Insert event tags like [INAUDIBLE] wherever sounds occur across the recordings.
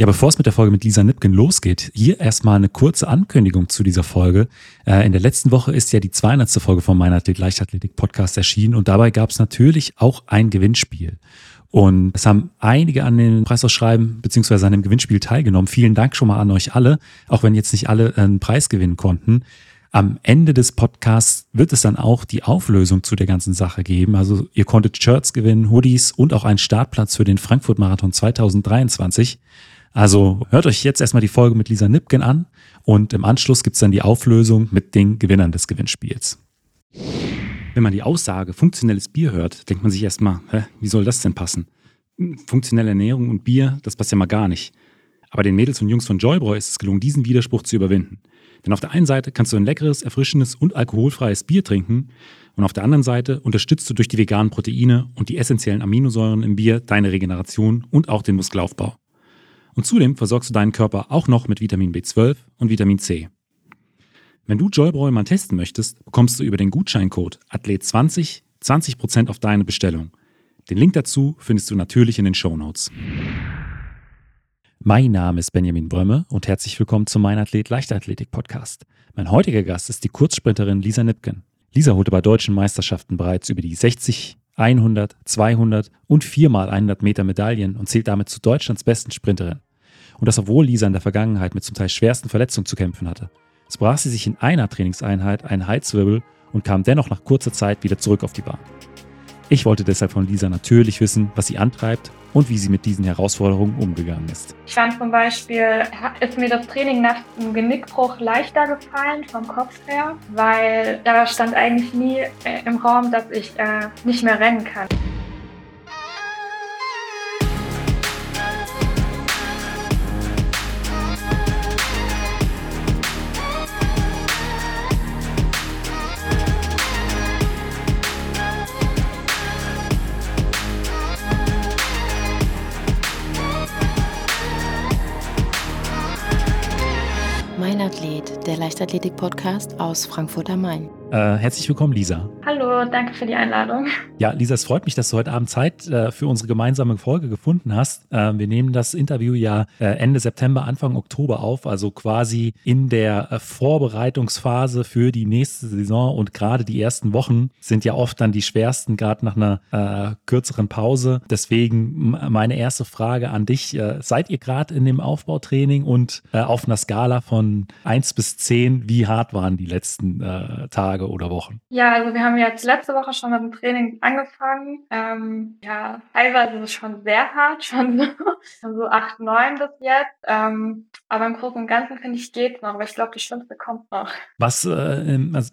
Ja, bevor es mit der Folge mit Lisa Nipken losgeht, hier erstmal eine kurze Ankündigung zu dieser Folge. Äh, in der letzten Woche ist ja die 200. Folge von meiner Athlet Leichtathletik Podcast erschienen und dabei gab es natürlich auch ein Gewinnspiel. Und es haben einige an dem Preisausschreiben beziehungsweise an dem Gewinnspiel teilgenommen. Vielen Dank schon mal an euch alle, auch wenn jetzt nicht alle einen Preis gewinnen konnten. Am Ende des Podcasts wird es dann auch die Auflösung zu der ganzen Sache geben. Also ihr konntet Shirts gewinnen, Hoodies und auch einen Startplatz für den Frankfurt Marathon 2023. Also hört euch jetzt erstmal die Folge mit Lisa Nipken an und im Anschluss gibt's dann die Auflösung mit den Gewinnern des Gewinnspiels. Wenn man die Aussage funktionelles Bier hört, denkt man sich erstmal, hä, wie soll das denn passen? Funktionelle Ernährung und Bier, das passt ja mal gar nicht. Aber den Mädels und Jungs von Joybräu ist es gelungen, diesen Widerspruch zu überwinden. Denn auf der einen Seite kannst du ein leckeres, erfrischendes und alkoholfreies Bier trinken und auf der anderen Seite unterstützt du durch die veganen Proteine und die essentiellen Aminosäuren im Bier deine Regeneration und auch den Muskelaufbau. Und zudem versorgst du deinen Körper auch noch mit Vitamin B12 und Vitamin C. Wenn du Joybräu mal testen möchtest, bekommst du über den Gutscheincode Athlet20 20% auf deine Bestellung. Den Link dazu findest du natürlich in den Show Notes. Mein Name ist Benjamin Brömme und herzlich willkommen zum Mein Athlet Leichtathletik Podcast. Mein heutiger Gast ist die Kurzsprinterin Lisa Nipken. Lisa holte bei deutschen Meisterschaften bereits über die 60, 100, 200 und 4x100 Meter Medaillen und zählt damit zu Deutschlands besten Sprinterin. Und das obwohl Lisa in der Vergangenheit mit zum Teil schwersten Verletzungen zu kämpfen hatte. Es brach sie sich in einer Trainingseinheit einen Halswirbel und kam dennoch nach kurzer Zeit wieder zurück auf die Bahn. Ich wollte deshalb von Lisa natürlich wissen, was sie antreibt und wie sie mit diesen Herausforderungen umgegangen ist. Ich fand zum Beispiel, ist mir das Training nach einem Genickbruch leichter gefallen vom Kopf her, weil da stand eigentlich nie äh, im Raum, dass ich äh, nicht mehr rennen kann. Leichtathletik-Podcast aus Frankfurt am Main. Äh, herzlich willkommen, Lisa. Hallo, danke für die Einladung. Ja, Lisa, es freut mich, dass du heute Abend Zeit äh, für unsere gemeinsame Folge gefunden hast. Äh, wir nehmen das Interview ja äh, Ende September, Anfang Oktober auf, also quasi in der äh, Vorbereitungsphase für die nächste Saison und gerade die ersten Wochen sind ja oft dann die schwersten, gerade nach einer äh, kürzeren Pause. Deswegen meine erste Frage an dich. seid ihr gerade in dem Aufbautraining und auf einer Skala von 1 bis 10, wie hart waren die letzten Tage? Tage oder Wochen? Ja, also wir haben jetzt letzte Woche schon mit dem Training angefangen. Ähm, ja, teilweise ist es schon sehr hart, [LAUGHS] schon so, schon so 8, 9 bis jetzt. Ähm, aber im Großen und Ganzen finde ich geht noch, aber ich glaube, die Schlimmste kommt noch. Was, äh, also,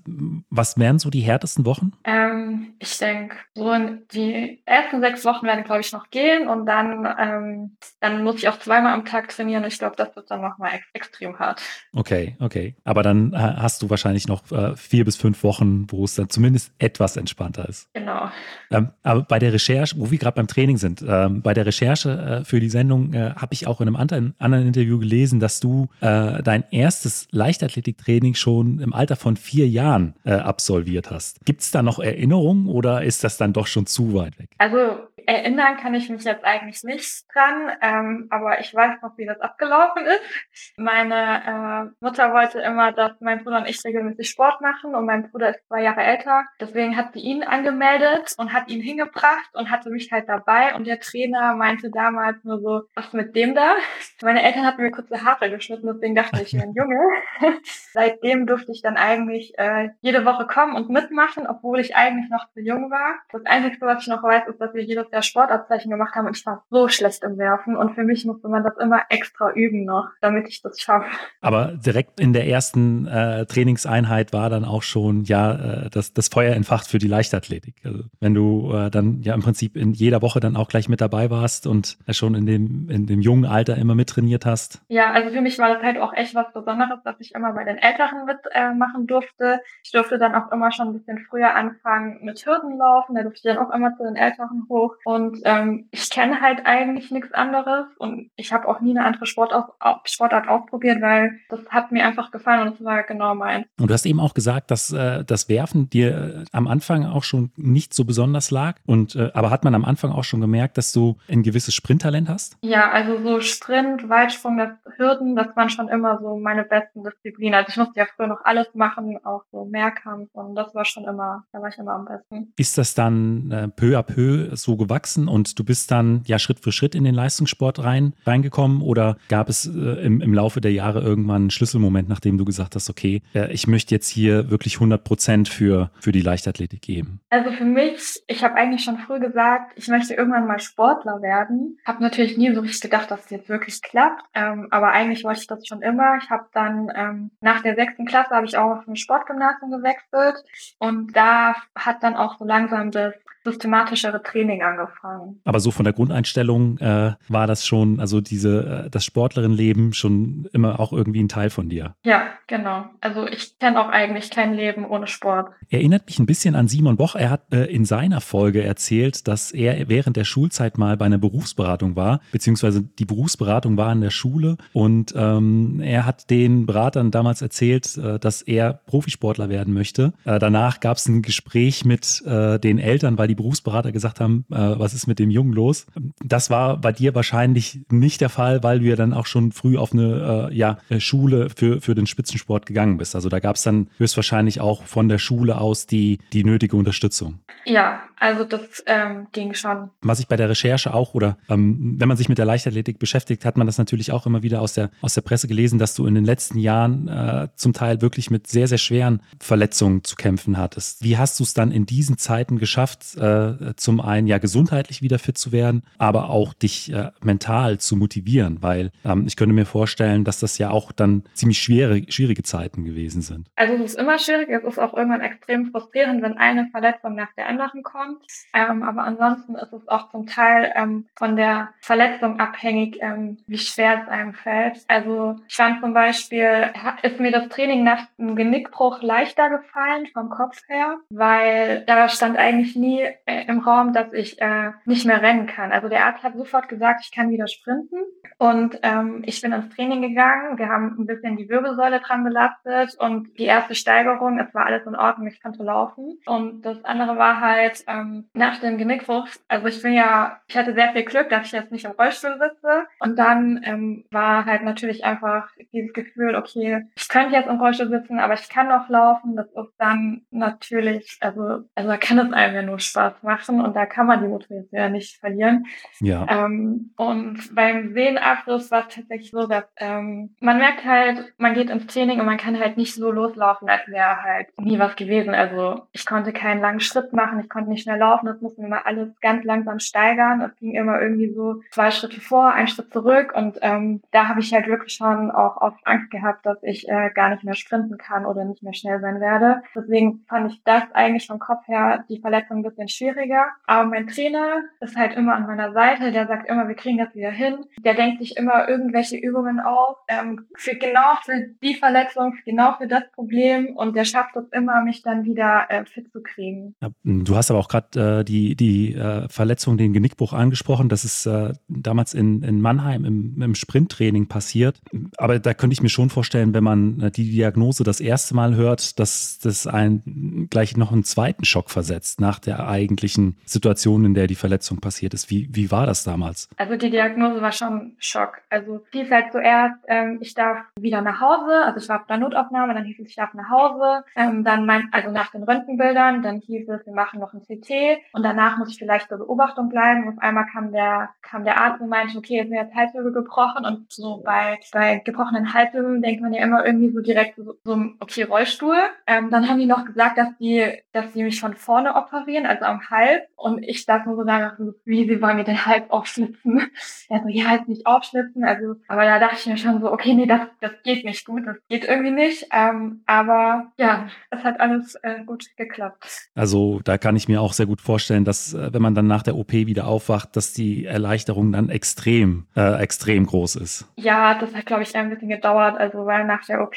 was wären so die härtesten Wochen? Ähm, ich denke, so die ersten sechs Wochen werden, glaube ich, noch gehen und dann, ähm, dann muss ich auch zweimal am Tag trainieren und ich glaube, das wird dann nochmal ex extrem hart. Okay, okay. Aber dann äh, hast du wahrscheinlich noch äh, vier bis fünf Wochen, wo es dann zumindest etwas entspannter ist. Genau. Ähm, aber bei der Recherche, wo wir gerade beim Training sind, ähm, bei der Recherche äh, für die Sendung äh, habe ich auch in einem anderen, anderen Interview gelesen, dass du äh, dein erstes Leichtathletiktraining schon im Alter von vier Jahren äh, absolviert hast. Gibt es da noch Erinnerungen oder ist das dann doch schon zu weit weg? Also Erinnern kann ich mich jetzt eigentlich nicht dran, ähm, aber ich weiß noch, wie das abgelaufen ist. Meine äh, Mutter wollte immer, dass mein Bruder und ich regelmäßig Sport machen und mein Bruder ist zwei Jahre älter. Deswegen hat sie ihn angemeldet und hat ihn hingebracht und hatte mich halt dabei und der Trainer meinte damals nur so, was mit dem da? [LAUGHS] Meine Eltern hatten mir kurze Haare geschnitten, deswegen dachte ich, ein [LAUGHS] Junge. [LAUGHS] Seitdem durfte ich dann eigentlich äh, jede Woche kommen und mitmachen, obwohl ich eigentlich noch zu jung war. Das Einzige, was ich noch weiß, ist, dass wir jedes Jahr ja Sportabzeichen gemacht haben und ich war so schlecht im Werfen und für mich musste man das immer extra üben noch, damit ich das schaffe. Aber direkt in der ersten äh, Trainingseinheit war dann auch schon ja äh, das, das Feuer entfacht für die Leichtathletik. Also wenn du äh, dann ja im Prinzip in jeder Woche dann auch gleich mit dabei warst und schon in dem, in dem jungen Alter immer mittrainiert hast. Ja, also für mich war das halt auch echt was Besonderes, dass ich immer bei den Älteren mitmachen äh, durfte. Ich durfte dann auch immer schon ein bisschen früher anfangen mit Hürdenlaufen, da durfte ich dann auch immer zu den Älteren hoch. Und ähm, ich kenne halt eigentlich nichts anderes und ich habe auch nie eine andere Sportart, Sportart ausprobiert, weil das hat mir einfach gefallen und es war genau meins. Und du hast eben auch gesagt, dass äh, das Werfen dir äh, am Anfang auch schon nicht so besonders lag. Und äh, aber hat man am Anfang auch schon gemerkt, dass du ein gewisses Sprinttalent hast? Ja, also so Sprint, Weitsprung, das Hürden, das waren schon immer so meine besten Disziplinen. Also ich musste ja früher noch alles machen, auch so Mehrkampf und das war schon immer, da war ich immer am besten. Ist das dann äh, peu à peu so gewachsen und du bist dann ja Schritt für Schritt in den Leistungssport rein reingekommen oder gab es äh, im, im Laufe der Jahre irgendwann einen Schlüsselmoment, nachdem du gesagt hast, okay, äh, ich möchte jetzt hier wirklich 100 Prozent für, für die Leichtathletik geben? Also für mich, ich habe eigentlich schon früh gesagt, ich möchte irgendwann mal Sportler werden. Habe natürlich nie so richtig gedacht, dass es jetzt wirklich klappt, ähm, aber eigentlich wollte ich das schon immer. Ich habe dann ähm, nach der sechsten Klasse habe ich auch auf ein Sportgymnasium gewechselt und da hat dann auch so langsam das systematischere Training angefangen. Aber so von der Grundeinstellung äh, war das schon, also diese, äh, das Sportlerinnenleben schon immer auch irgendwie ein Teil von dir. Ja, genau. Also ich kenne auch eigentlich kein Leben ohne Sport. Erinnert mich ein bisschen an Simon Boch. Er hat äh, in seiner Folge erzählt, dass er während der Schulzeit mal bei einer Berufsberatung war, beziehungsweise die Berufsberatung war in der Schule und ähm, er hat den Beratern damals erzählt, äh, dass er Profisportler werden möchte. Äh, danach gab es ein Gespräch mit äh, den Eltern, weil die Berufsberater gesagt haben, äh, was ist mit dem Jungen los? Das war bei dir wahrscheinlich nicht der Fall, weil du ja dann auch schon früh auf eine äh, ja, äh, Schule für, für den Spitzensport gegangen bist. Also da gab es dann höchstwahrscheinlich auch von der Schule aus die, die nötige Unterstützung. Ja, also das ähm, ging schon. Was ich bei der Recherche auch oder ähm, wenn man sich mit der Leichtathletik beschäftigt, hat man das natürlich auch immer wieder aus der, aus der Presse gelesen, dass du in den letzten Jahren äh, zum Teil wirklich mit sehr, sehr schweren Verletzungen zu kämpfen hattest. Wie hast du es dann in diesen Zeiten geschafft, äh, zum einen ja gesundheitlich wieder fit zu werden, aber auch dich äh, mental zu motivieren, weil ähm, ich könnte mir vorstellen, dass das ja auch dann ziemlich schwere, schwierige Zeiten gewesen sind. Also es ist immer schwierig, es ist auch irgendwann extrem frustrierend, wenn eine Verletzung nach der anderen kommt. Ähm, aber ansonsten ist es auch zum Teil ähm, von der Verletzung abhängig, ähm, wie schwer es einem fällt. Also ich fand zum Beispiel, ist mir das Training nach einem Genickbruch leichter gefallen vom Kopf her, weil da stand eigentlich nie im Raum, dass ich äh, nicht mehr rennen kann. Also der Arzt hat sofort gesagt, ich kann wieder sprinten. Und ähm, ich bin ins Training gegangen. Wir haben ein bisschen die Wirbelsäule dran belastet und die erste Steigerung, es war alles in Ordnung, ich konnte laufen. Und das andere war halt ähm, nach dem Genickbruch, also ich bin ja, ich hatte sehr viel Glück, dass ich jetzt nicht im Rollstuhl sitze. Und dann ähm, war halt natürlich einfach dieses Gefühl, okay, ich könnte jetzt im Rollstuhl sitzen, aber ich kann noch laufen. Das ist dann natürlich, also, also da kann es einem ja nur Spaß machen und da kann man die Motivation ja nicht verlieren. Ja. Ähm, und beim Sehnenabriss war es tatsächlich so, dass ähm, man merkt halt, man geht ins Training und man kann halt nicht so loslaufen, als wäre halt nie was gewesen. Also ich konnte keinen langen Schritt machen, ich konnte nicht schnell laufen, das mussten immer alles ganz langsam steigern. Es ging immer irgendwie so zwei Schritte vor, ein Schritt zurück und ähm, da habe ich halt wirklich schon auch oft Angst gehabt, dass ich äh, gar nicht mehr sprinten kann oder nicht mehr schnell sein werde. Deswegen fand ich das eigentlich vom Kopf her die Verletzung ein bisschen schwieriger. Aber mein Trainer ist halt immer an meiner Seite, der sagt immer, wir kriegen das wieder hin. Der denkt sich immer irgendwelche Übungen auf, ähm, für genau für die Verletzung, genau für das Problem und der schafft es immer, mich dann wieder äh, fit zu kriegen. Ja, du hast aber auch gerade äh, die, die äh, Verletzung, den Genickbruch angesprochen. Das ist äh, damals in, in Mannheim im, im Sprinttraining passiert. Aber da könnte ich mir schon vorstellen, wenn man äh, die Diagnose das erste Mal hört, dass das einen gleich noch einen zweiten Schock versetzt nach der eigentlichen Situation, in der die Verletzung passiert ist. Wie, wie war das damals? Also die Diagnose war schon Schock. Also hieß halt zuerst, ähm, ich darf wieder nach Hause, also ich war auf der Notaufnahme, dann hieß es, ich darf nach Hause, ähm, dann mein, also nach den Röntgenbildern, dann hieß es, wir machen noch ein CT und danach muss ich vielleicht zur Beobachtung bleiben. Und auf einmal kam der, kam der Arzt und meinte, okay, jetzt ist jetzt Halswirbel gebrochen und so bei, bei gebrochenen Halswirbeln denkt man ja immer irgendwie so direkt so, so okay, Rollstuhl. Ähm, dann haben die noch gesagt, dass die, dass die mich von vorne operieren, also am Hals und ich dachte nur so danach, wie, sie wollen mir den Hals aufschlitzen. [LAUGHS] Er so, ja, jetzt nicht aufschlitzen. Also, aber da dachte ich mir schon so, okay, nee, das, das geht nicht gut, das geht irgendwie nicht. Ähm, aber ja, es hat alles äh, gut geklappt. Also da kann ich mir auch sehr gut vorstellen, dass äh, wenn man dann nach der OP wieder aufwacht, dass die Erleichterung dann extrem, äh, extrem groß ist. Ja, das hat, glaube ich, ein bisschen gedauert. Also weil nach der OP,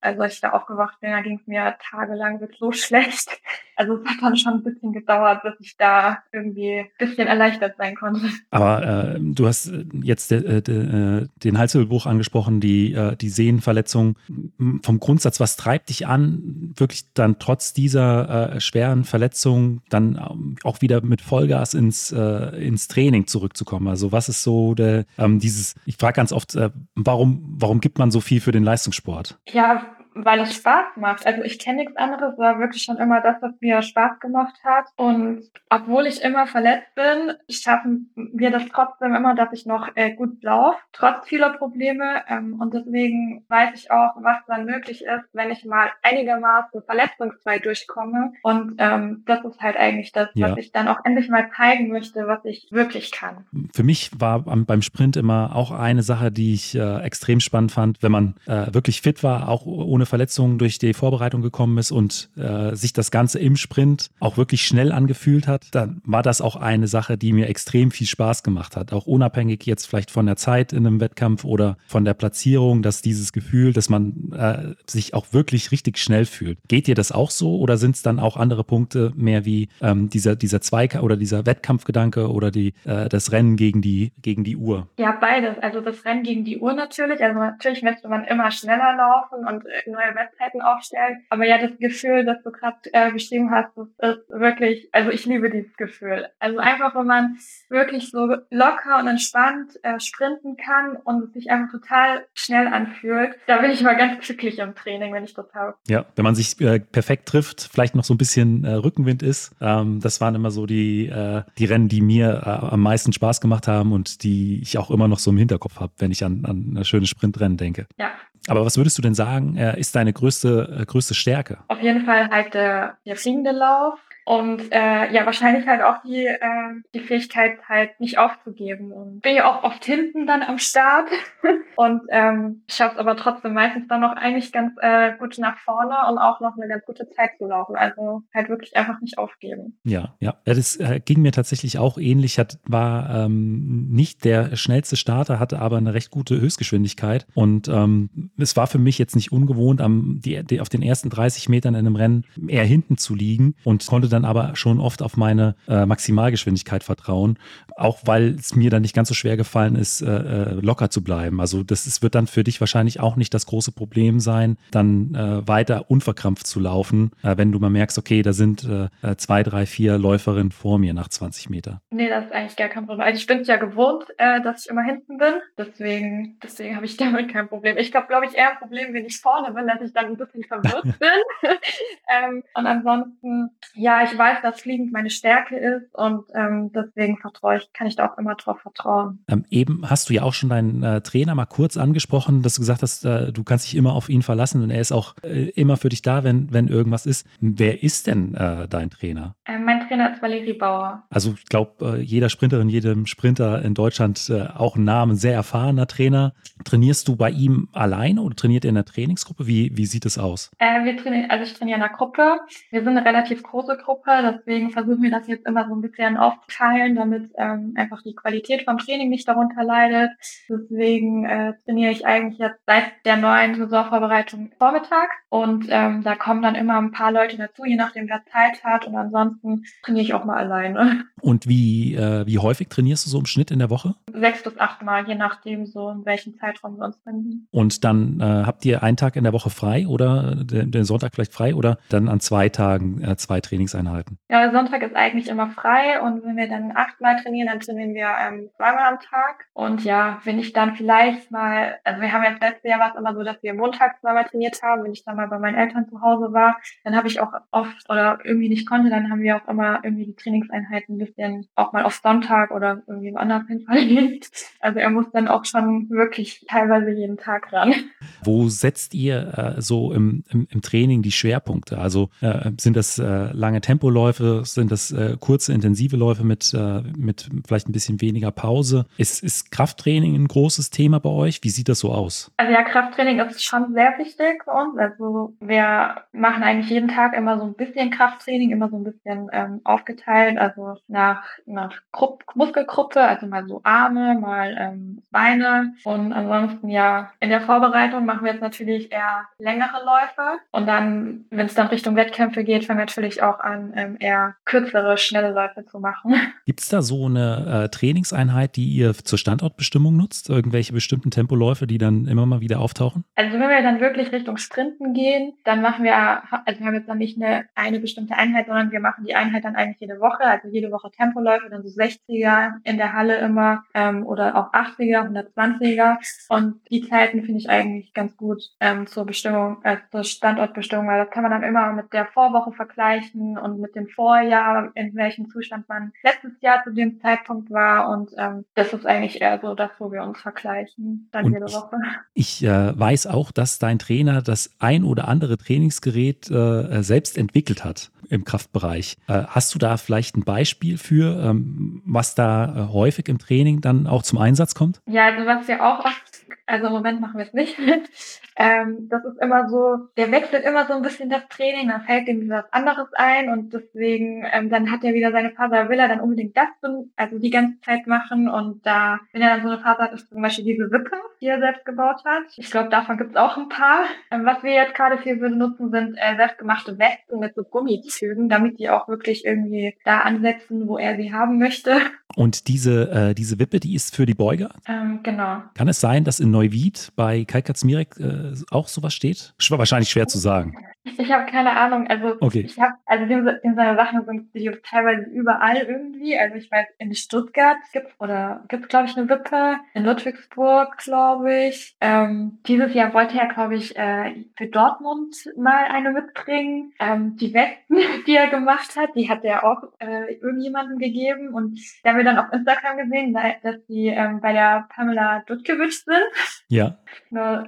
also als ich da aufgewacht bin, da ging es mir tagelang wirklich so [LAUGHS] schlecht. Also es hat dann schon ein bisschen gedauert, bis ich da irgendwie ein bisschen erleichtert sein konnte. Aber äh, du hast äh, jetzt de, de, äh, den Halswirbelbruch angesprochen, die, äh, die Sehnenverletzung. Vom Grundsatz, was treibt dich an, wirklich dann trotz dieser äh, schweren Verletzung dann ähm, auch wieder mit Vollgas ins, äh, ins Training zurückzukommen? Also was ist so der, ähm, dieses, ich frage ganz oft, warum, warum gibt man so viel für den Leistungssport? Ja, weil es Spaß macht. Also ich kenne nichts anderes, war wirklich schon immer das, was mir Spaß gemacht hat. Und obwohl ich immer verletzt bin, schaffen wir das trotzdem immer, dass ich noch äh, gut laufe, trotz vieler Probleme. Ähm, und deswegen weiß ich auch, was dann möglich ist, wenn ich mal einigermaßen verletzungsfrei durchkomme. Und ähm, das ist halt eigentlich das, ja. was ich dann auch endlich mal zeigen möchte, was ich wirklich kann. Für mich war beim Sprint immer auch eine Sache, die ich äh, extrem spannend fand, wenn man äh, wirklich fit war, auch ohne Verletzungen durch die Vorbereitung gekommen ist und äh, sich das Ganze im Sprint auch wirklich schnell angefühlt hat, dann war das auch eine Sache, die mir extrem viel Spaß gemacht hat. Auch unabhängig jetzt vielleicht von der Zeit in einem Wettkampf oder von der Platzierung, dass dieses Gefühl, dass man äh, sich auch wirklich richtig schnell fühlt. Geht dir das auch so oder sind es dann auch andere Punkte mehr wie ähm, dieser, dieser Zweikampf oder dieser Wettkampfgedanke oder die, äh, das Rennen gegen die, gegen die Uhr? Ja, beides. Also das Rennen gegen die Uhr natürlich. Also natürlich möchte man immer schneller laufen und neue Webseiten aufstellen. Aber ja, das Gefühl, das du gerade äh, beschrieben hast, das ist wirklich, also ich liebe dieses Gefühl. Also einfach, wenn man wirklich so locker und entspannt äh, sprinten kann und es sich einfach total schnell anfühlt. Da bin ich immer ganz glücklich im Training, wenn ich das habe. Ja, wenn man sich äh, perfekt trifft, vielleicht noch so ein bisschen äh, Rückenwind ist. Ähm, das waren immer so die, äh, die Rennen, die mir äh, am meisten Spaß gemacht haben und die ich auch immer noch so im Hinterkopf habe, wenn ich an, an ein schönes Sprintrennen denke. Ja, aber was würdest du denn sagen, äh, ist deine größte, äh, größte Stärke? Auf jeden Fall halt der, der fliegende Lauf. Und äh, ja, wahrscheinlich halt auch die, äh, die Fähigkeit halt nicht aufzugeben. Und bin ja auch oft hinten dann am Start [LAUGHS] und ähm, schaffe es aber trotzdem meistens dann noch eigentlich ganz äh, gut nach vorne und auch noch eine ganz gute Zeit zu laufen. Also halt wirklich einfach nicht aufgeben. Ja, ja. das äh, ging mir tatsächlich auch ähnlich. Hat, war ähm, nicht der schnellste Starter, hatte aber eine recht gute Höchstgeschwindigkeit. Und ähm, es war für mich jetzt nicht ungewohnt, am, die, die, auf den ersten 30 Metern in einem Rennen eher hinten zu liegen und konnte dann dann aber schon oft auf meine äh, Maximalgeschwindigkeit vertrauen, auch weil es mir dann nicht ganz so schwer gefallen ist, äh, äh, locker zu bleiben. Also das ist, wird dann für dich wahrscheinlich auch nicht das große Problem sein, dann äh, weiter unverkrampft zu laufen, äh, wenn du mal merkst, okay, da sind äh, zwei, drei, vier Läuferinnen vor mir nach 20 Meter. Nee, das ist eigentlich gar kein Problem. Also ich bin es ja gewohnt, dass ich immer hinten bin. Deswegen, deswegen habe ich [LAUGHS] damit kein Problem. Ich glaube, glaube ich, eher ein Problem, wenn ich vorne bin, dass ich dann ein bisschen verwirrt [LAUGHS] bin. [LAUGHS] ähm, und ansonsten, ja, ich weiß, dass Fliegen meine Stärke ist und ähm, deswegen vertraue ich, kann ich da auch immer drauf vertrauen. Ähm, eben hast du ja auch schon deinen äh, Trainer mal kurz angesprochen, dass du gesagt hast, äh, du kannst dich immer auf ihn verlassen und er ist auch äh, immer für dich da, wenn, wenn irgendwas ist. Wer ist denn äh, dein Trainer? Äh, mein Trainer ist Valerie Bauer. Also ich glaube, äh, jeder Sprinterin, jedem Sprinter in Deutschland auch ein Name, sehr erfahrener Trainer. Trainierst du bei ihm alleine oder trainiert er in der Trainingsgruppe? Wie, wie sieht es aus? wir trainieren, also ich trainiere in einer Gruppe. Wir sind eine relativ große Gruppe Gruppe. Deswegen versuchen wir das jetzt immer so ein bisschen aufzuteilen, damit ähm, einfach die Qualität vom Training nicht darunter leidet. Deswegen äh, trainiere ich eigentlich jetzt seit der neuen Saisonvorbereitung Vormittag und ähm, da kommen dann immer ein paar Leute dazu, je nachdem wer Zeit hat und ansonsten trainiere ich auch mal alleine. Und wie, äh, wie häufig trainierst du so im Schnitt in der Woche? Sechs bis acht Mal, je nachdem so in welchem Zeitraum wir uns finden. Und dann äh, habt ihr einen Tag in der Woche frei oder den, den Sonntag vielleicht frei oder dann an zwei Tagen äh, zwei Trainingseinheiten? Einheiten? Ja, Sonntag ist eigentlich immer frei und wenn wir dann achtmal trainieren, dann trainieren wir ähm, zweimal am Tag. Und ja, wenn ich dann vielleicht mal, also wir haben jetzt letztes Jahr war es immer so, dass wir montags zweimal trainiert haben. Wenn ich dann mal bei meinen Eltern zu Hause war, dann habe ich auch oft oder irgendwie nicht konnte, dann haben wir auch immer irgendwie die Trainingseinheiten ein bisschen auch mal auf Sonntag oder irgendwie anders hinverlegt. [LAUGHS] Also er muss dann auch schon wirklich teilweise jeden Tag ran. Wo setzt ihr äh, so im, im, im, Training die Schwerpunkte? Also äh, sind das äh, lange Tempoläufe? Sind das äh, kurze, intensive Läufe mit, äh, mit vielleicht ein bisschen weniger Pause? Ist, ist Krafttraining ein großes Thema bei euch? Wie sieht das so aus? Also ja, Krafttraining ist schon sehr wichtig für uns. Also wir machen eigentlich jeden Tag immer so ein bisschen Krafttraining, immer so ein bisschen ähm, aufgeteilt, also nach, nach Grupp, Muskelgruppe, also mal so Arme, mal ähm, Beine. Und ansonsten ja, in der Vorbereitung machen wir jetzt natürlich eher längere Läufe. Und dann, wenn es dann Richtung Wettkämpfe geht, fangen wir natürlich auch an, dann ähm, eher kürzere, schnelle Läufe zu machen. [LAUGHS] Gibt es da so eine äh, Trainingseinheit, die ihr zur Standortbestimmung nutzt? Irgendwelche bestimmten Tempoläufe, die dann immer mal wieder auftauchen? Also wenn wir dann wirklich Richtung Sprinten gehen, dann machen wir, also wir haben jetzt dann nicht eine, eine bestimmte Einheit, sondern wir machen die Einheit dann eigentlich jede Woche, also jede Woche Tempoläufe, dann so 60er in der Halle immer ähm, oder auch 80er, 120er und die Zeiten finde ich eigentlich ganz gut ähm, zur Bestimmung, äh, zur Standortbestimmung, weil das kann man dann immer mit der Vorwoche vergleichen und mit dem Vorjahr, in welchem Zustand man letztes Jahr zu dem Zeitpunkt war und ähm, das ist eigentlich eher so das, wo wir uns vergleichen, dann und jede Woche. Ich, ich äh, weiß auch, dass dein Trainer das ein oder andere Trainingsgerät äh, selbst entwickelt hat im Kraftbereich. Äh, hast du da vielleicht ein Beispiel für, ähm, was da äh, häufig im Training dann auch zum Einsatz kommt? Ja, also was wir auch oft also im Moment machen wir es nicht. [LAUGHS] ähm, das ist immer so, der wechselt immer so ein bisschen das Training, dann fällt ihm was anderes ein und deswegen, ähm, dann hat er wieder seine Phase, will er dann unbedingt das, also die ganze Zeit machen und da, wenn er dann so eine Phase hat, ist zum Beispiel diese Wippe, die er selbst gebaut hat. Ich glaube, davon gibt es auch ein paar. Ähm, was wir jetzt gerade viel benutzen, sind äh, selbstgemachte Westen mit so Gummizügen, damit die auch wirklich irgendwie da ansetzen, wo er sie haben möchte. Und diese, äh, diese Wippe, die ist für die Beuger? Ähm, genau. Kann es sein, dass in Neuwied bei Kai Katzmirek äh, auch sowas steht? Wahrscheinlich schwer zu sagen. Ich habe keine Ahnung. Also okay. ich habe, also dem, dem seine Sachen sind die teilweise überall irgendwie. Also ich weiß, in Stuttgart gibt's oder gibt's glaube ich eine Wippe, in Ludwigsburg glaube ich. Ähm, dieses Jahr wollte er glaube ich äh, für Dortmund mal eine mitbringen. Ähm, die Westen, [LAUGHS] die er gemacht hat, die hat er auch äh, irgendjemandem gegeben und da haben wir dann auf Instagram gesehen, dass die ähm, bei der Pamela Dutkiewicz sind. Ja.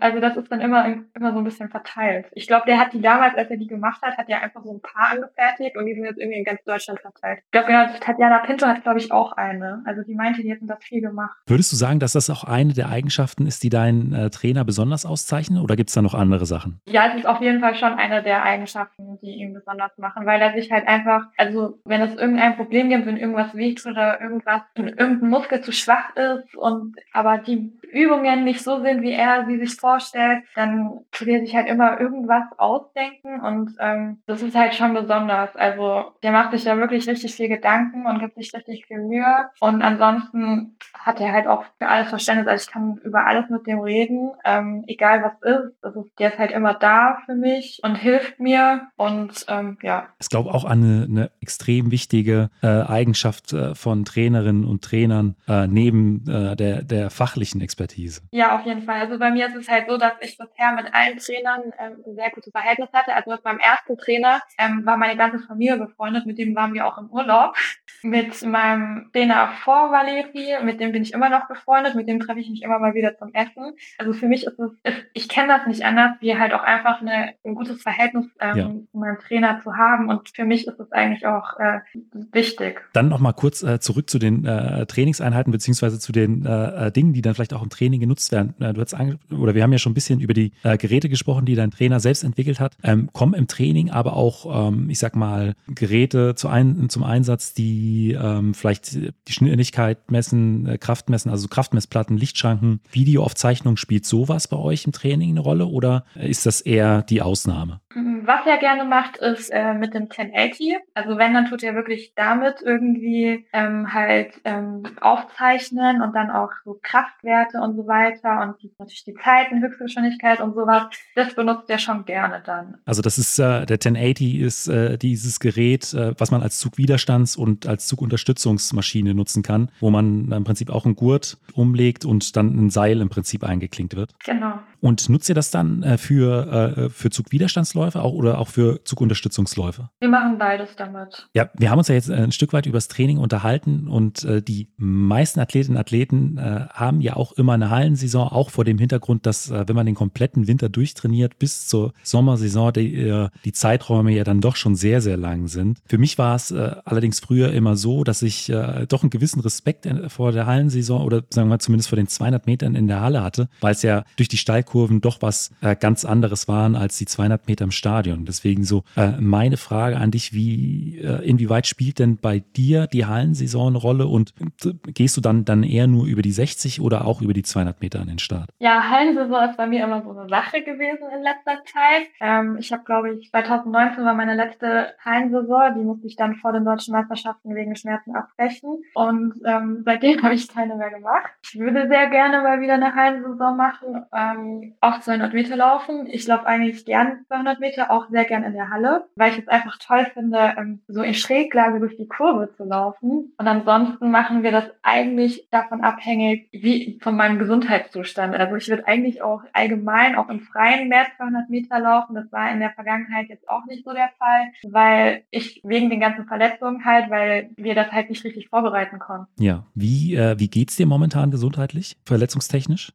Also das ist dann immer immer so ein bisschen verteilt. Ich glaube, der hat die damals als er die gemacht hat, hat er einfach so ein paar angefertigt und die sind jetzt irgendwie in ganz Deutschland verteilt. Ich glaube, genau, Tatjana Pinto hat, glaube ich, auch eine. Also die meinte, die hätten das viel gemacht. Würdest du sagen, dass das auch eine der Eigenschaften ist, die deinen äh, Trainer besonders auszeichnen oder gibt es da noch andere Sachen? Ja, es ist auf jeden Fall schon eine der Eigenschaften, die ihn besonders machen, weil er sich halt einfach, also wenn es irgendein Problem gibt, wenn irgendwas wehtut oder irgendwas, irgendein Muskel zu schwach ist und aber die Übungen nicht so sind, wie er sie sich vorstellt, dann tut er sich halt immer irgendwas ausdenken und ähm, das ist halt schon besonders. Also der macht sich da wirklich richtig viel Gedanken und gibt sich richtig viel Mühe und ansonsten hat er halt auch für alles Verständnis. Also ich kann über alles mit dem reden, ähm, egal was ist. Also der ist halt immer da für mich und hilft mir und ähm, ja. Ich glaube auch eine, eine extrem wichtige äh, Eigenschaft äh, von Trainerinnen und Trainern äh, neben äh, der, der fachlichen Expertise. Ja, auf jeden Fall. Also bei mir ist es halt so, dass ich bisher mit allen Trainern ähm, ein sehr gutes Verhältnis hatte. Also mit meinem ersten Trainer ähm, war meine ganze Familie befreundet, mit dem waren wir auch im Urlaub. Mit meinem Trainer vor Valeri, mit dem bin ich immer noch befreundet, mit dem treffe ich mich immer mal wieder zum Essen. Also für mich ist es, ist, ich kenne das nicht anders, wie halt auch einfach eine, ein gutes Verhältnis ähm, ja. zu meinem Trainer zu haben. Und für mich ist es eigentlich auch äh, wichtig. Dann nochmal kurz äh, zurück zu den äh, Trainingseinheiten beziehungsweise zu den äh, äh, Dingen, die dann vielleicht auch im Training genutzt werden. Äh, du hast oder wir haben ja schon ein bisschen über die äh, Geräte gesprochen, die dein Trainer selbst entwickelt hat. Ähm, kommen im Training aber auch, ähm, ich sag mal, Geräte zu ein, zum Einsatz, die ähm, vielleicht die Schnelligkeit messen, äh, Kraft messen, also Kraftmessplatten, Lichtschranken, Videoaufzeichnung. Spielt sowas bei euch im Training eine Rolle oder ist das eher die Ausnahme? Was er gerne macht, ist äh, mit dem 1080. Also wenn, dann tut er wirklich damit irgendwie ähm, halt ähm, aufzeichnen und dann auch so Kraftwerte und so weiter und natürlich die Zeiten, Höchstgeschwindigkeit und sowas. Das benutzt er schon gerne dann. Also das ist äh, der 1080 ist äh, dieses Gerät, äh, was man als Zugwiderstands- und als Zugunterstützungsmaschine nutzen kann, wo man im Prinzip auch einen Gurt umlegt und dann ein Seil im Prinzip eingeklinkt wird. Genau. Und nutzt ihr das dann äh, für, äh, für Zugwiderstandsläufe auch oder auch für Zugunterstützungsläufe? Wir machen beides damit. Ja, wir haben uns ja jetzt ein Stück weit über das Training unterhalten und äh, die meisten Athletinnen und Athleten äh, haben ja auch immer eine Hallensaison, auch vor dem Hintergrund, dass äh, wenn man den kompletten Winter durchtrainiert bis zur Sommersaison, die, äh, die Zeiträume ja dann doch schon sehr, sehr lang sind. Für mich war es allerdings früher immer so, dass ich doch einen gewissen Respekt vor der Hallensaison oder sagen wir zumindest vor den 200 Metern in der Halle hatte, weil es ja durch die Steilkurven doch was ganz anderes waren als die 200 Meter im Stadion. Deswegen so äh, meine Frage an dich, wie äh, inwieweit spielt denn bei dir die Hallensaison eine Rolle und äh, gehst du dann, dann eher nur über die 60 oder auch über die 200 Meter an den Start? Ja, Hallensaison ist bei mir immer so eine Sache gewesen in letzter Zeit. Ähm, ich habe, glaube ich, 2019 war meine letzte Hallensaison, die musste ich dann vor den deutschen Meisterschaften wegen Schmerzen abbrechen und ähm, seitdem [LAUGHS] habe ich keine mehr gemacht. Ich würde sehr gerne mal wieder eine Hallensaison machen, ähm, auch 200 Meter laufen. Ich laufe eigentlich gern 200 Meter, auch sehr gern in der Halle, weil ich es einfach toll finde, ähm, so in Schräglage durch die Kurve zu laufen. Und ansonsten machen wir das eigentlich davon abhängig, wie von meinem Gesundheitszustand. Also ich würde eigentlich auch allgemein auch im Freien mehr 200 Meter laufen. Das war in der Vergangenheit jetzt auch nicht so der Fall, weil ich wegen den ganzen Verletzungen halt, weil wir das halt nicht richtig vorbereiten konnten. Ja, wie, äh, wie geht's dir momentan gesundheitlich, verletzungstechnisch?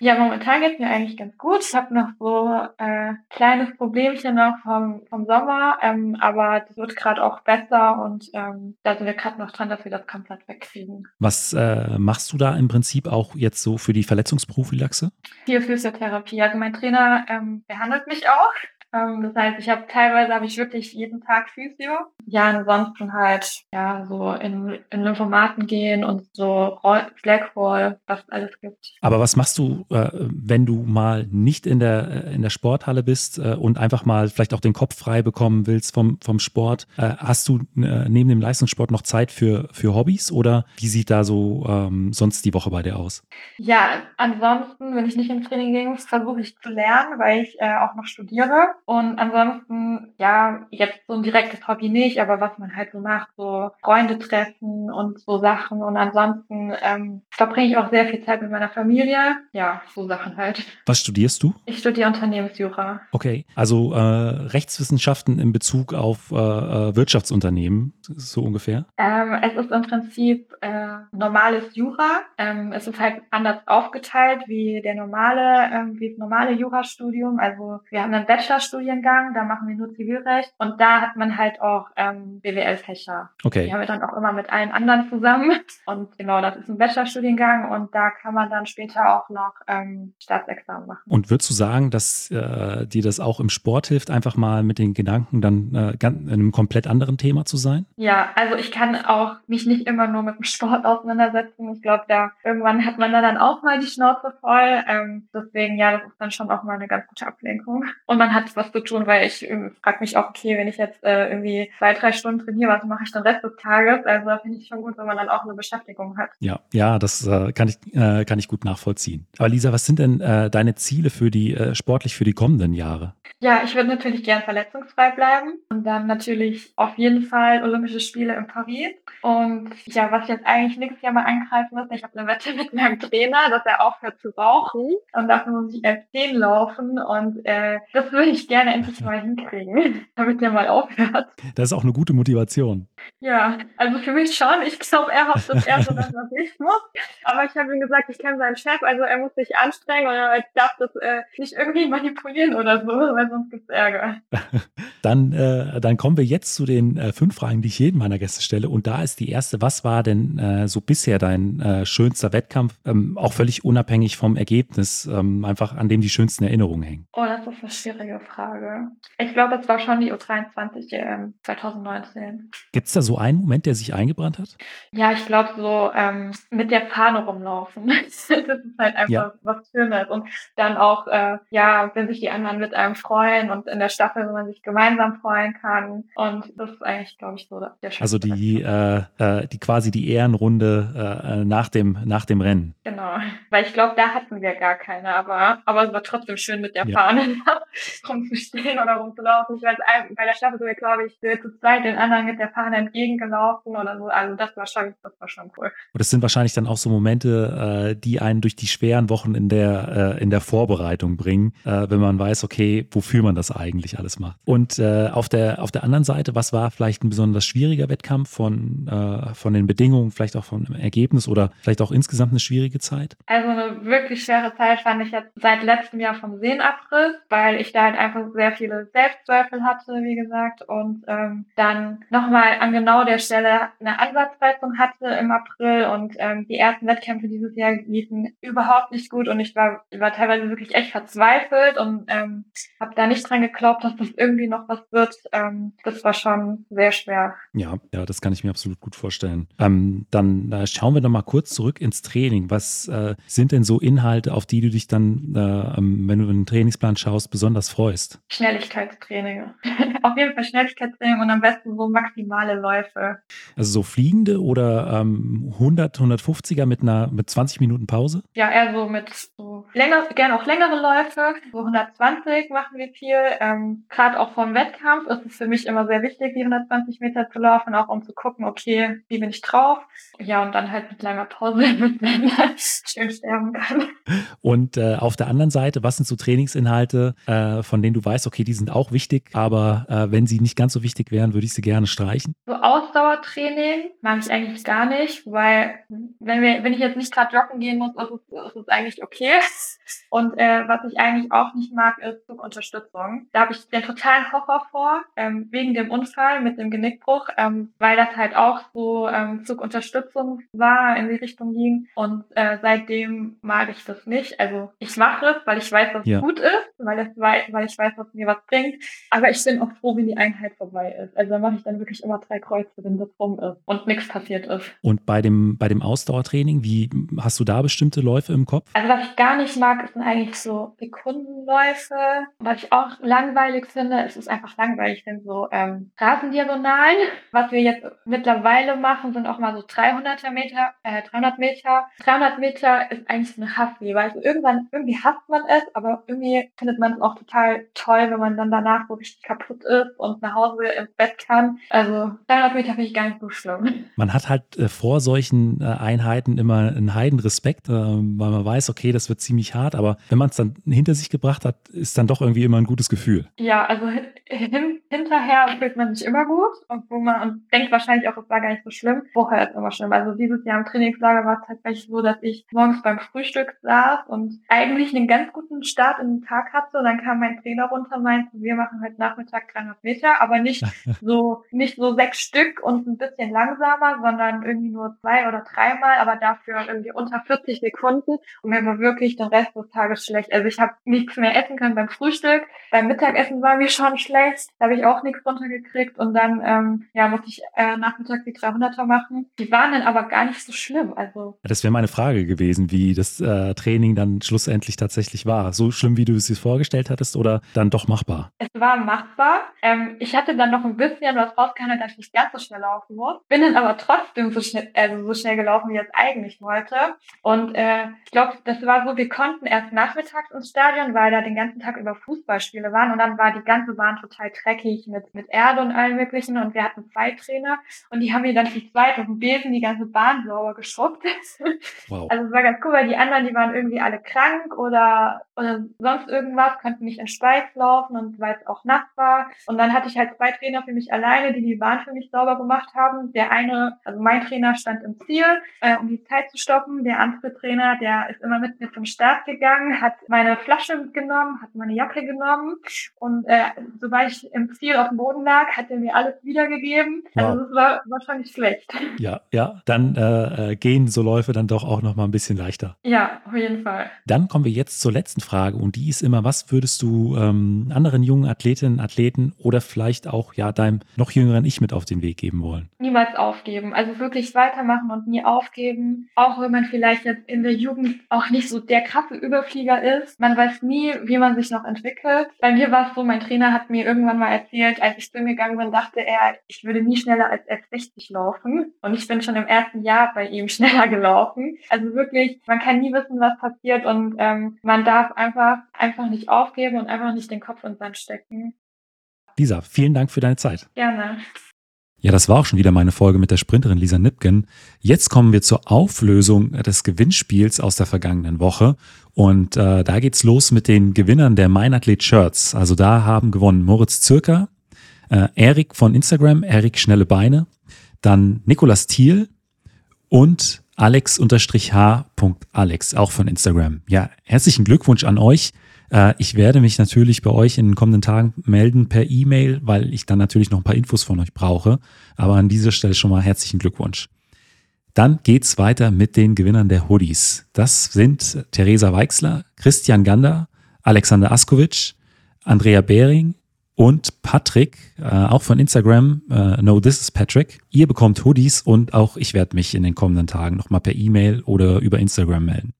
Ja, momentan geht's mir eigentlich ganz gut. Ich habe noch so äh, kleines Problemchen noch vom, vom Sommer, ähm, aber das wird gerade auch besser und ähm, da sind wir gerade noch dran, dass wir das komplett wegkriegen. Was äh, machst du da im Prinzip auch jetzt so für die Verletzungsprophylaxe? Viel Physiotherapie. Also mein Trainer ähm, behandelt mich auch. Ähm, das heißt, ich habe teilweise habe ich wirklich jeden Tag Physio. Ja, ansonsten halt ja so in, in Lymphomaten gehen und so Flagwall, was es alles gibt. Aber was machst du, äh, wenn du mal nicht in der in der Sporthalle bist äh, und einfach mal vielleicht auch den Kopf frei bekommen willst vom vom Sport? Äh, hast du äh, neben dem Leistungssport noch Zeit für für Hobbys oder wie sieht da so ähm, sonst die Woche bei dir aus? Ja, ansonsten, wenn ich nicht im Training gehe, versuche ich zu lernen, weil ich äh, auch noch studiere. Und ansonsten, ja, jetzt so ein direktes Hobby nicht, aber was man halt so macht, so Freunde treffen und so Sachen. Und ansonsten ähm, verbringe ich auch sehr viel Zeit mit meiner Familie. Ja, so Sachen halt. Was studierst du? Ich studiere Unternehmensjura. Okay, also äh, Rechtswissenschaften in Bezug auf äh, äh Wirtschaftsunternehmen, so ungefähr? Ähm, es ist im Prinzip äh, normales Jura. Ähm, es ist halt anders aufgeteilt wie der normale, ähm, wie das normale Jurastudium. Also wir haben einen Bachelor Studiengang, da machen wir nur Zivilrecht und da hat man halt auch ähm, BWL-Fächer. Okay. Die haben wir dann auch immer mit allen anderen zusammen [LAUGHS] und genau, das ist ein Bachelorstudiengang und da kann man dann später auch noch ähm, Staatsexamen machen. Und würdest du sagen, dass äh, dir das auch im Sport hilft, einfach mal mit den Gedanken dann äh, in einem komplett anderen Thema zu sein? Ja, also ich kann auch mich nicht immer nur mit dem Sport auseinandersetzen. Ich glaube, da irgendwann hat man da dann auch mal die Schnauze voll. Ähm, deswegen, ja, das ist dann schon auch mal eine ganz gute Ablenkung. Und man hat was zu tun, weil ich äh, frage mich auch, okay, wenn ich jetzt äh, irgendwie zwei, drei Stunden trainiere, was mache ich dann Rest des Tages? Also finde ich schon gut, wenn man dann auch eine Beschäftigung hat. Ja, ja, das äh, kann ich äh, kann ich gut nachvollziehen. Aber Lisa, was sind denn äh, deine Ziele für die äh, sportlich für die kommenden Jahre? Ja, ich würde natürlich gern verletzungsfrei bleiben und dann natürlich auf jeden Fall Olympische Spiele in Paris. Und ja, was ich jetzt eigentlich nächstes Jahr mal angreifen muss, ich habe eine Wette mit meinem Trainer, dass er aufhört zu rauchen und dafür muss ich elf 10 laufen und äh, das würde ich gerne endlich [LAUGHS] mal hinkriegen, damit der mal aufhört. Das ist auch eine gute Motivation. Ja, also für mich schon. Ich glaube, er hofft, dass er so das, was ich muss. Aber ich habe ihm gesagt, ich kenne seinen Chef, also er muss sich anstrengen und er darf das äh, nicht irgendwie manipulieren oder so, weil sonst gibt es Ärger. [LAUGHS] dann, äh, dann kommen wir jetzt zu den äh, fünf Fragen, die ich jedem meiner Gäste stelle. Und da ist die erste, was war denn äh, so bisher dein äh, schönster Wettkampf? Ähm, auch völlig unabhängig vom Ergebnis, ähm, einfach an dem die schönsten Erinnerungen hängen. Oh, das ist eine schwierige Frage. Ich glaube, es war schon die U23 ähm, 2019. Gibt es da so einen Moment, der sich eingebrannt hat? Ja, ich glaube so ähm, mit der Fahne rumlaufen. [LAUGHS] das ist halt einfach ja. was Schönes. Und dann auch, äh, ja, wenn sich die anderen mit einem freuen und in der Staffel, wo man sich gemeinsam freuen kann. Und das ist eigentlich, glaube ich, so der schönste Also die, äh, äh, die quasi die Ehrenrunde äh, nach, dem, nach dem Rennen. Genau. Weil ich glaube, da hatten wir gar keine, aber, aber es war trotzdem schön mit der ja. Fahne [LAUGHS] rumzustehen oder rumzulaufen. Ich weiß, bei der Staffel glaube ich, zu zweit den anderen mit der Fahne entgegengelaufen oder so. Also das war schon, das war schon cool. Und das sind wahrscheinlich dann auch so Momente, äh, die einen durch die schweren Wochen in der, äh, in der Vorbereitung bringen, äh, wenn man weiß, okay, wofür man das eigentlich alles macht. Und äh, auf, der, auf der anderen Seite, was war vielleicht ein besonders schwieriger Wettkampf von, äh, von den Bedingungen, vielleicht auch vom Ergebnis oder vielleicht auch insgesamt eine schwierige Zeit? Also eine wirklich schwere Zeit fand ich jetzt seit letztem Jahr vom Sehnenabriss, weil ich da halt einfach sehr viele Selbstzweifel hatte, wie gesagt, und ähm, dann nochmal an genau der Stelle eine Ansatzreizung hatte im April und ähm, die ersten Wettkämpfe dieses Jahr liefen überhaupt nicht gut und ich war, war teilweise wirklich echt verzweifelt und ähm, habe da nicht dran geglaubt, dass das irgendwie noch was wird. Ähm, das war schon sehr schwer. Ja, ja, das kann ich mir absolut gut vorstellen. Ähm, dann äh, schauen wir noch mal kurz zurück ins Training. Was äh, sind denn so Inhalte, auf die du dich dann, äh, ähm, wenn du in den Trainingsplan schaust, besonders freust? Schnelligkeitstraining. [LAUGHS] auf jeden Fall Schnelligkeitstraining und am besten so maximale Läufe. Also so fliegende oder ähm, 100, 150er mit einer mit 20 Minuten Pause? Ja, eher so mit so länger, gerne auch längere Läufe. So 120 machen wir viel. Ähm, Gerade auch vom Wettkampf ist es für mich immer sehr wichtig, die 120 Meter zu laufen, auch um zu gucken, okay, wie bin ich drauf. Ja, und dann halt mit langer Pause, [LAUGHS] damit man schön sterben kann. Und äh, auf der anderen Seite, was sind so Trainingsinhalte, äh, von denen du weißt, okay, die sind auch wichtig, aber äh, wenn sie nicht ganz so wichtig wären, würde ich sie gerne streichen? So Ausdauertraining mag ich eigentlich gar nicht, weil wenn, wir, wenn ich jetzt nicht gerade joggen gehen muss, ist es, ist es eigentlich okay. [LAUGHS] Und äh, was ich eigentlich auch nicht mag, ist Zugunterstützung. Da habe ich den totalen Horror vor, ähm, wegen dem Unfall mit dem Genickbruch, ähm, weil das halt auch so ähm, Zugunterstützung war, in die Richtung ging. Und äh, seitdem mag ich das nicht. Also ich mache es, weil ich weiß, dass ja. es gut ist, weil, es, weil ich weiß, was mir was bringt. Aber ich bin auch froh, wenn die Einheit vorbei ist. Also da mache ich dann wirklich immer drei Kreuze, wenn das rum ist und nichts passiert ist. Und bei dem, bei dem Ausdauertraining, wie hast du da bestimmte Läufe im Kopf? Also was ich gar nicht mag, sind eigentlich so Sekundenläufe. Was ich auch langweilig finde, es ist einfach langweilig, sind so ähm, Rasendiagonalen. Was wir jetzt mittlerweile machen, sind auch mal so 300 Meter, äh, 300 Meter. 300 Meter ist eigentlich so eine Hassliebe. Also irgendwann, irgendwie hasst man es, aber irgendwie findet man es auch total toll, wenn man dann danach so richtig kaputt ist und nach Hause ins Bett kann. Also 300 Meter finde ich gar nicht so schlimm. Man hat halt äh, vor solchen äh, Einheiten immer einen Heidenrespekt, äh, weil man weiß, okay, das wird ziemlich hart, aber wenn man es dann hinter sich gebracht hat, ist dann doch irgendwie immer ein gutes Gefühl. Ja, also hin, hinterher fühlt man sich immer gut, obwohl man und denkt wahrscheinlich auch, es war gar nicht so schlimm. Vorher ist immer schlimm. Also dieses Jahr im Trainingslager war es tatsächlich so, dass ich morgens beim Frühstück saß und eigentlich einen ganz guten Start in den Tag hatte. Und dann kam mein Trainer runter und meinte, wir machen heute Nachmittag 300 Meter, aber nicht [LAUGHS] so, nicht so sechs Stück und ein bisschen langsamer, sondern irgendwie nur zwei oder dreimal, aber dafür irgendwie unter 40 Sekunden. Und mir war wirklich den Rest des Tages schlecht. Also ich habe nichts mehr essen können beim Frühstück. Beim Mittagessen war mir schon schlecht. Da habe ich auch nichts runtergekriegt. Und dann ähm, ja, musste ich äh, nachmittags die 300er machen. Die waren dann aber gar nicht so schlimm. Also Das wäre meine Frage gewesen, wie das äh, Training dann schlussendlich tatsächlich war. So schlimm, wie du es dir vorgestellt hattest oder dann doch machbar? Es war machbar. Ähm, ich hatte dann noch ein bisschen was rausgehandelt, dass ich nicht ganz so schnell laufen muss. Bin dann aber trotzdem so schnell, also so schnell gelaufen, wie ich es eigentlich wollte. Und äh, ich glaube, das war so, wir konnten erst nachmittags ins Stadion, weil da den ganzen Tag über Fußballspiele waren und dann war die ganze Bahn total dreckig mit, mit Erde und allem möglichen und wir hatten zwei Trainer und die haben mir dann zu zweit auf dem Besen die ganze Bahn sauber geschrubbt. [LAUGHS] Wow. Also es war ganz cool, weil die anderen, die waren irgendwie alle krank oder, oder sonst irgendwas, konnten nicht in Schweiz laufen und weil es auch nass war. Und dann hatte ich halt zwei Trainer für mich alleine, die die Bahn für mich sauber gemacht haben. Der eine, also mein Trainer stand im Ziel, äh, um die Zeit zu stoppen. Der andere Trainer, der ist immer mit mir zum Start gegangen, hat meine Flasche mitgenommen, hat meine Jacke genommen und äh, sobald ich im Ziel auf dem Boden lag, hat er mir alles wiedergegeben. Also wow. Also das war wahrscheinlich schlecht. Ja, ja, dann äh, äh, gehen so Läufe dann doch auch noch mal ein bisschen leichter. Ja, auf jeden Fall. Dann kommen wir jetzt zur letzten Frage und die ist immer, was würdest du ähm, anderen jungen Athletinnen, Athleten oder vielleicht auch ja deinem noch jüngeren Ich mit auf den Weg geben wollen? Niemals aufgeben. Also wirklich weitermachen und nie aufgeben. Auch wenn man vielleicht jetzt in der Jugend auch nicht so der krasse Überflieger ist. Man weiß nie, wie man sich noch entwickelt. Bei mir war es so, mein Trainer hat mir irgendwann mal erzählt, als ich zu ihm gegangen bin, dachte er, ich würde nie schneller als F60 laufen. Und ich bin schon im ersten Jahr bei ihm [LAUGHS] schneller gelaufen. Also wirklich, man kann nie wissen, was passiert und ähm, man darf einfach, einfach nicht aufgeben und einfach nicht den Kopf in den Sand stecken. Lisa, vielen Dank für deine Zeit. Gerne. Ja, das war auch schon wieder meine Folge mit der Sprinterin Lisa Nipken. Jetzt kommen wir zur Auflösung des Gewinnspiels aus der vergangenen Woche. Und äh, da geht's los mit den Gewinnern der Meinathlet Shirts. Also da haben gewonnen Moritz Zürker, äh, Erik von Instagram, Erik Schnelle Beine, dann Nikolas Thiel und Alex-H.Alex, auch von Instagram. Ja, herzlichen Glückwunsch an euch. Äh, ich werde mich natürlich bei euch in den kommenden Tagen melden per E-Mail, weil ich dann natürlich noch ein paar Infos von euch brauche. Aber an dieser Stelle schon mal herzlichen Glückwunsch. Dann geht's weiter mit den Gewinnern der Hoodies. Das sind Theresa Weixler, Christian Gander, Alexander Askovic, Andrea Behring, und Patrick, äh, auch von Instagram, äh, No This is Patrick. Ihr bekommt Hoodies und auch ich werde mich in den kommenden Tagen nochmal per E-Mail oder über Instagram melden.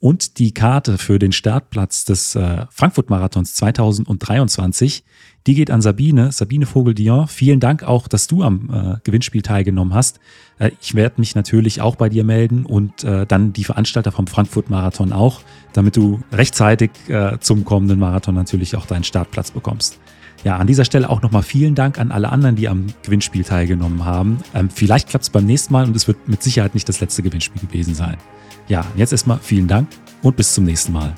Und die Karte für den Startplatz des äh, Frankfurt-Marathons 2023, die geht an Sabine, Sabine Vogel-Dion. Vielen Dank auch, dass du am äh, Gewinnspiel teilgenommen hast. Äh, ich werde mich natürlich auch bei dir melden und äh, dann die Veranstalter vom Frankfurt-Marathon auch, damit du rechtzeitig äh, zum kommenden Marathon natürlich auch deinen Startplatz bekommst. Ja, an dieser Stelle auch nochmal vielen Dank an alle anderen, die am Gewinnspiel teilgenommen haben. Ähm, vielleicht klappt es beim nächsten Mal und es wird mit Sicherheit nicht das letzte Gewinnspiel gewesen sein. Ja, jetzt erstmal vielen Dank und bis zum nächsten Mal.